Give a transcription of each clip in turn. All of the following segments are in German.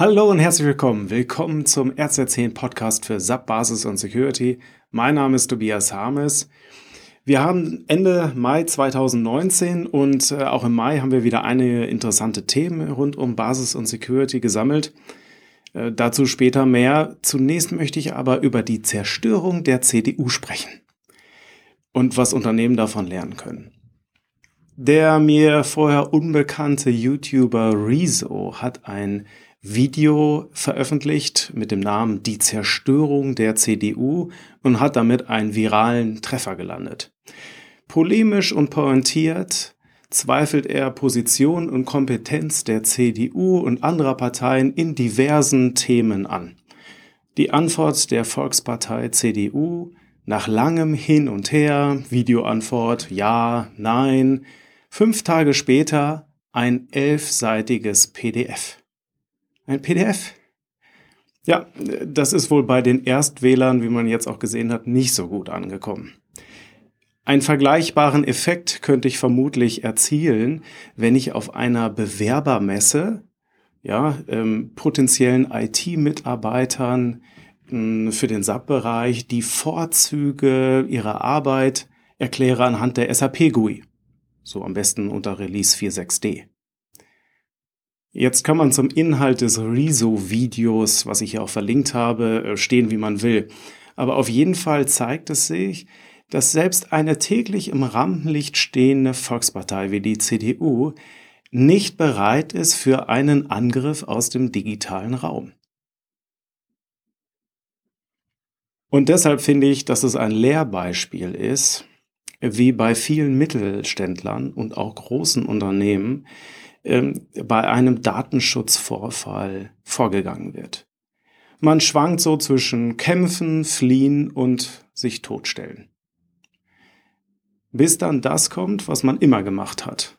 Hallo und herzlich willkommen. Willkommen zum RZ10 Podcast für SAP Basis und Security. Mein Name ist Tobias Harmes. Wir haben Ende Mai 2019 und äh, auch im Mai haben wir wieder einige interessante Themen rund um Basis und Security gesammelt. Äh, dazu später mehr. Zunächst möchte ich aber über die Zerstörung der CDU sprechen und was Unternehmen davon lernen können. Der mir vorher unbekannte YouTuber Rezo hat ein Video veröffentlicht mit dem Namen Die Zerstörung der CDU und hat damit einen viralen Treffer gelandet. Polemisch und pointiert zweifelt er Position und Kompetenz der CDU und anderer Parteien in diversen Themen an. Die Antwort der Volkspartei CDU nach langem Hin und Her, Videoantwort ja, nein, fünf Tage später ein elfseitiges PDF. Ein PDF. Ja, das ist wohl bei den Erstwählern, wie man jetzt auch gesehen hat, nicht so gut angekommen. Einen vergleichbaren Effekt könnte ich vermutlich erzielen, wenn ich auf einer Bewerbermesse ja, ähm, potenziellen IT-Mitarbeitern für den SAP-Bereich die Vorzüge ihrer Arbeit erkläre anhand der SAP-GUI. So am besten unter Release 4.6d. Jetzt kann man zum Inhalt des Rezo-Videos, was ich hier auch verlinkt habe, äh, stehen, wie man will. Aber auf jeden Fall zeigt es sich, dass selbst eine täglich im Rampenlicht stehende Volkspartei wie die CDU nicht bereit ist für einen Angriff aus dem digitalen Raum. Und deshalb finde ich, dass es ein Lehrbeispiel ist, wie bei vielen Mittelständlern und auch großen Unternehmen ähm, bei einem Datenschutzvorfall vorgegangen wird. Man schwankt so zwischen Kämpfen, Fliehen und sich totstellen. Bis dann das kommt, was man immer gemacht hat.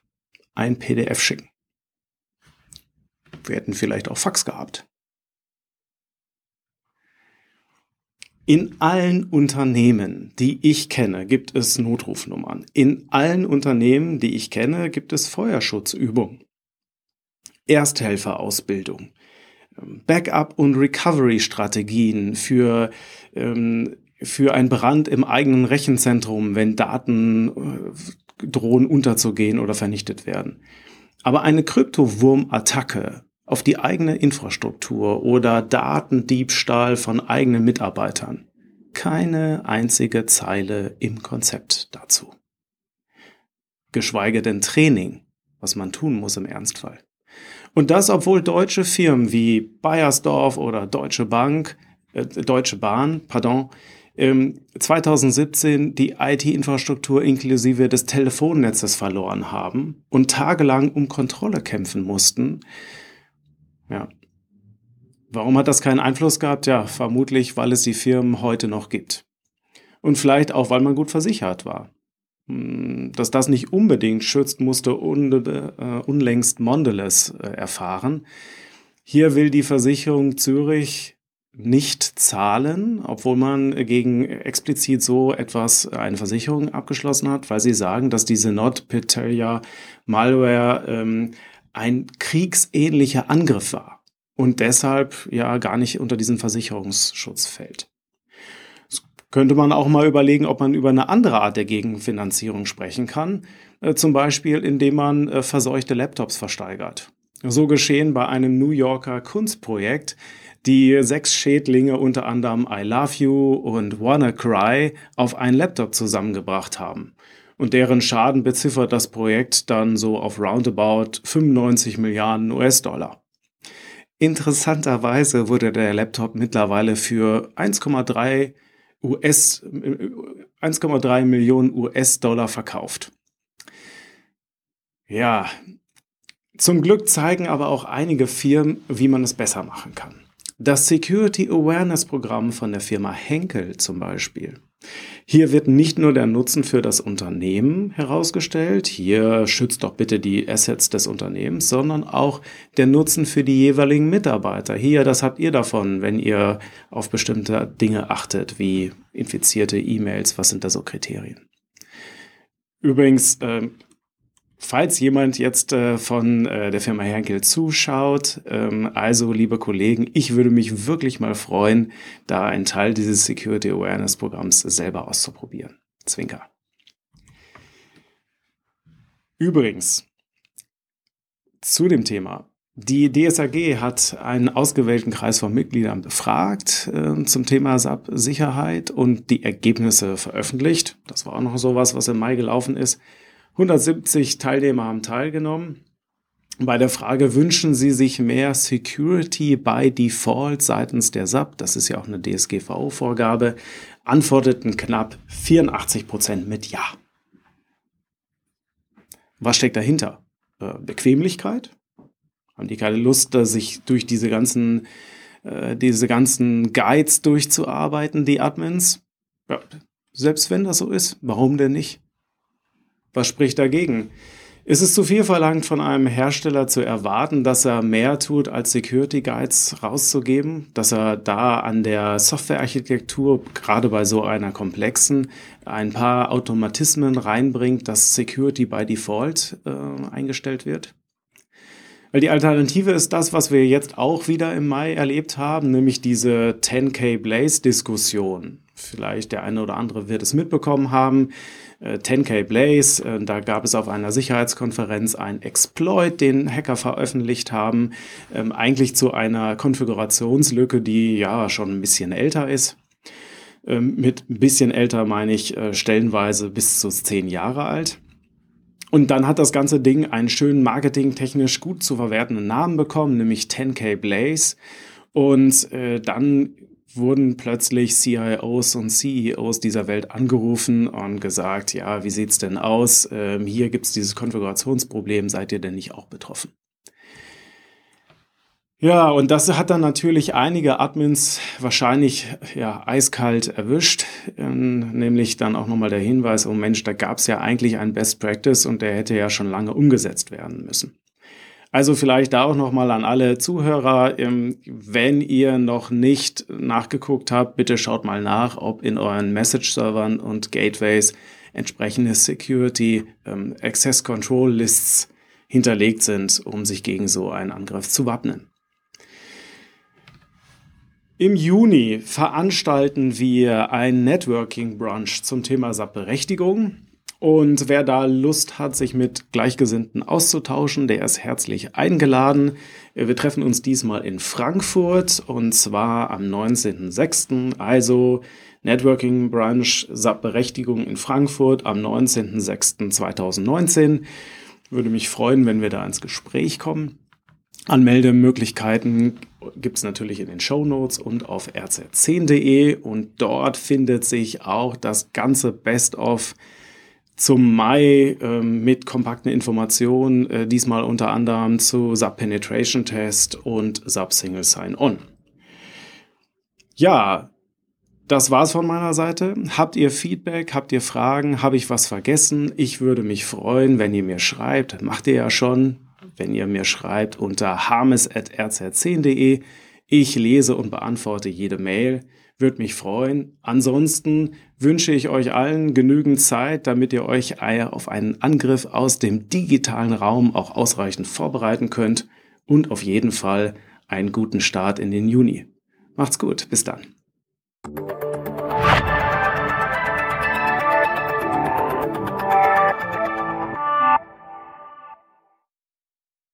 Ein PDF schicken. Wir hätten vielleicht auch Fax gehabt. In allen Unternehmen, die ich kenne, gibt es Notrufnummern. In allen Unternehmen, die ich kenne, gibt es Feuerschutzübungen. Ersthelferausbildung, ähm, Backup- und Recovery-Strategien für, ähm, für einen Brand im eigenen Rechenzentrum, wenn Daten äh, drohen unterzugehen oder vernichtet werden. Aber eine Kryptowurm-Attacke auf die eigene Infrastruktur oder Datendiebstahl von eigenen Mitarbeitern. Keine einzige Zeile im Konzept dazu. Geschweige denn Training, was man tun muss im Ernstfall. Und das, obwohl deutsche Firmen wie Bayersdorf oder Deutsche Bank, äh, Deutsche Bahn, pardon, ähm, 2017 die IT-Infrastruktur inklusive des Telefonnetzes verloren haben und tagelang um Kontrolle kämpfen mussten. Ja. Warum hat das keinen Einfluss gehabt? Ja, vermutlich, weil es die Firmen heute noch gibt. Und vielleicht auch, weil man gut versichert war. Dass das nicht unbedingt schützt, musste un, äh, unlängst Mondelez äh, erfahren. Hier will die Versicherung Zürich nicht zahlen, obwohl man gegen explizit so etwas eine Versicherung abgeschlossen hat, weil sie sagen, dass diese NotPetya Malware ähm, ein kriegsähnlicher Angriff war und deshalb ja gar nicht unter diesen Versicherungsschutz fällt könnte man auch mal überlegen, ob man über eine andere Art der Gegenfinanzierung sprechen kann, äh, zum Beispiel indem man äh, verseuchte Laptops versteigert. So geschehen bei einem New Yorker Kunstprojekt, die sechs Schädlinge unter anderem I Love You und Wanna Cry auf einen Laptop zusammengebracht haben. Und deren Schaden beziffert das Projekt dann so auf roundabout 95 Milliarden US-Dollar. Interessanterweise wurde der Laptop mittlerweile für 1,3 US, 1,3 Millionen US-Dollar verkauft. Ja, zum Glück zeigen aber auch einige Firmen, wie man es besser machen kann. Das Security Awareness Programm von der Firma Henkel zum Beispiel hier wird nicht nur der Nutzen für das Unternehmen herausgestellt, hier schützt doch bitte die Assets des Unternehmens, sondern auch der Nutzen für die jeweiligen Mitarbeiter. Hier, das habt ihr davon, wenn ihr auf bestimmte Dinge achtet, wie infizierte E-Mails, was sind da so Kriterien. Übrigens, äh, Falls jemand jetzt äh, von äh, der Firma Henkel zuschaut, ähm, also liebe Kollegen, ich würde mich wirklich mal freuen, da einen Teil dieses Security Awareness Programms selber auszuprobieren. Zwinker. Übrigens, zu dem Thema. Die DSAG hat einen ausgewählten Kreis von Mitgliedern befragt äh, zum Thema SAP-Sicherheit und die Ergebnisse veröffentlicht. Das war auch noch sowas, was im Mai gelaufen ist. 170 Teilnehmer haben teilgenommen. Bei der Frage, wünschen Sie sich mehr Security by Default seitens der SAP, das ist ja auch eine DSGVO-Vorgabe, antworteten knapp 84 Prozent mit Ja. Was steckt dahinter? Äh, Bequemlichkeit? Haben die keine Lust, sich durch diese ganzen, äh, diese ganzen Guides durchzuarbeiten, die Admins? Ja, selbst wenn das so ist, warum denn nicht? Was spricht dagegen? Ist es zu viel verlangt von einem Hersteller zu erwarten, dass er mehr tut, als Security Guides rauszugeben? Dass er da an der Softwarearchitektur, gerade bei so einer komplexen, ein paar Automatismen reinbringt, dass Security by Default äh, eingestellt wird? Weil die Alternative ist das, was wir jetzt auch wieder im Mai erlebt haben, nämlich diese 10K Blaze Diskussion. Vielleicht der eine oder andere wird es mitbekommen haben. 10K äh, Blaze, äh, da gab es auf einer Sicherheitskonferenz einen Exploit, den Hacker veröffentlicht haben, ähm, eigentlich zu einer Konfigurationslücke, die ja schon ein bisschen älter ist. Ähm, mit ein bisschen älter meine ich äh, stellenweise bis zu zehn Jahre alt. Und dann hat das ganze Ding einen schönen marketingtechnisch gut zu verwertenden Namen bekommen, nämlich 10K Blaze. Und äh, dann wurden plötzlich CIOs und CEOs dieser Welt angerufen und gesagt, ja, wie sieht's denn aus? Ähm, hier gibt's dieses Konfigurationsproblem, seid ihr denn nicht auch betroffen? Ja, und das hat dann natürlich einige Admins wahrscheinlich ja, eiskalt erwischt, ähm, nämlich dann auch nochmal der Hinweis, oh Mensch, da gab's ja eigentlich ein Best Practice und der hätte ja schon lange umgesetzt werden müssen. Also vielleicht da auch nochmal an alle Zuhörer, ähm, wenn ihr noch nicht nachgeguckt habt, bitte schaut mal nach, ob in euren Message-Servern und Gateways entsprechende Security ähm, Access Control Lists hinterlegt sind, um sich gegen so einen Angriff zu wappnen. Im Juni veranstalten wir ein Networking Brunch zum Thema SAP-Berechtigung. Und wer da Lust hat, sich mit Gleichgesinnten auszutauschen, der ist herzlich eingeladen. Wir treffen uns diesmal in Frankfurt und zwar am 19.06. Also Networking Branch Berechtigung in Frankfurt am 19.06.2019. Würde mich freuen, wenn wir da ins Gespräch kommen. Anmeldemöglichkeiten gibt es natürlich in den Show Notes und auf rz10.de und dort findet sich auch das ganze Best-of zum Mai äh, mit kompakten Informationen, äh, diesmal unter anderem zu Sub Penetration Test und Sub Single Sign-On. Ja, das war's von meiner Seite. Habt ihr Feedback? Habt ihr Fragen? Habe ich was vergessen? Ich würde mich freuen, wenn ihr mir schreibt. Macht ihr ja schon, wenn ihr mir schreibt unter harmes.rz10.de. Ich lese und beantworte jede Mail. Würde mich freuen. Ansonsten wünsche ich euch allen genügend Zeit, damit ihr euch auf einen Angriff aus dem digitalen Raum auch ausreichend vorbereiten könnt und auf jeden Fall einen guten Start in den Juni. Macht's gut, bis dann.